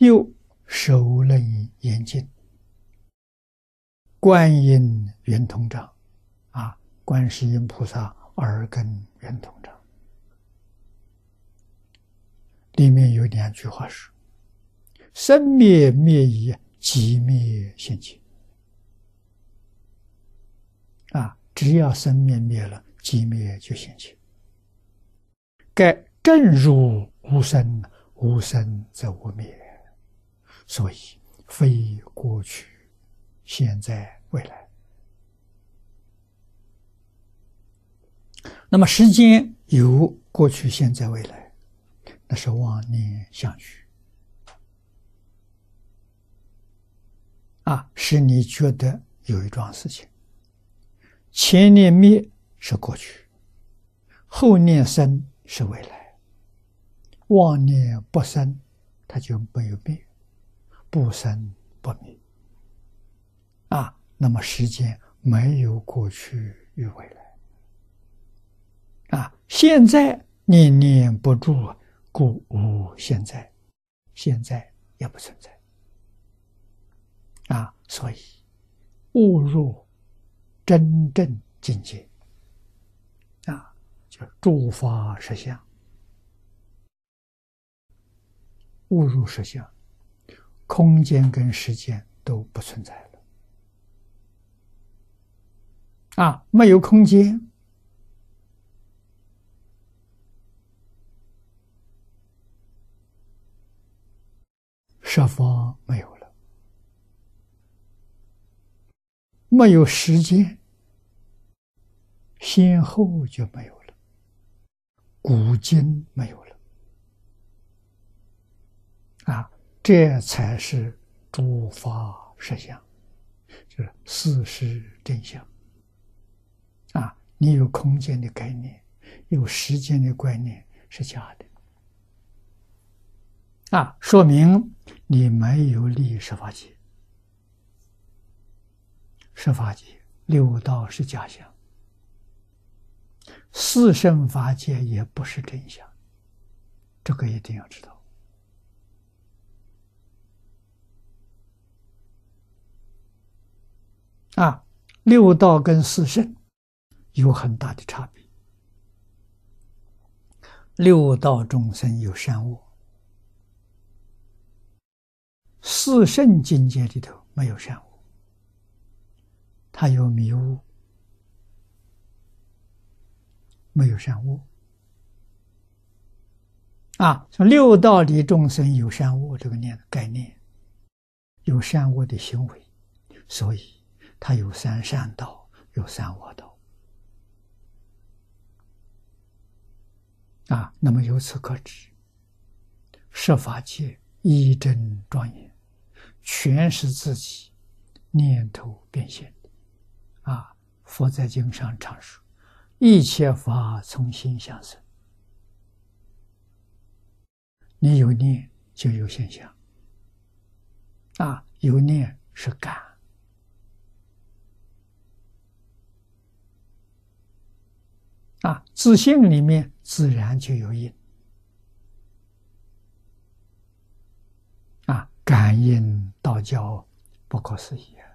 又手楞严经，观音圆通章，啊，观世音菩萨耳根圆通章，里面有两句话说：“生灭灭已，即灭现前。”啊，只要生灭灭了，即灭就现前。该正如无生。无生则无灭，所以非过去、现在、未来。那么时间有过去、现在、未来，那是妄念相续啊，使你觉得有一桩事情，前念灭是过去，后念生是未来。妄念不生，它就没有灭；不生不灭。啊，那么时间没有过去与未来。啊，现在念念不住，故无现在，现在也不存在。啊，所以误入真正境界。啊，就诸法实相。误入实相，空间跟时间都不存在了。啊，没有空间，设方没有了；没有时间，先后就没有了，古今没有了。啊，这才是诸法实相，就是事实真相。啊，你有空间的概念，有时间的观念是假的。啊，说明你没有立十法界，十法界六道是假象，四圣法界也不是真相，这个一定要知道。六道跟四圣有很大的差别。六道众生有善恶，四圣境界里头没有善恶，他有迷雾，没有善恶。啊，说六道里众生有善恶这个念概念，有善恶的行为，所以。他有三善道，有三恶道，啊，那么由此可知，设法界一真庄严，全是自己念头变现的，啊，佛在经上常说，一切法从心想生，你有念就有现象，啊，有念是感。啊，自信里面自然就有因。啊，感应道教不可思议啊！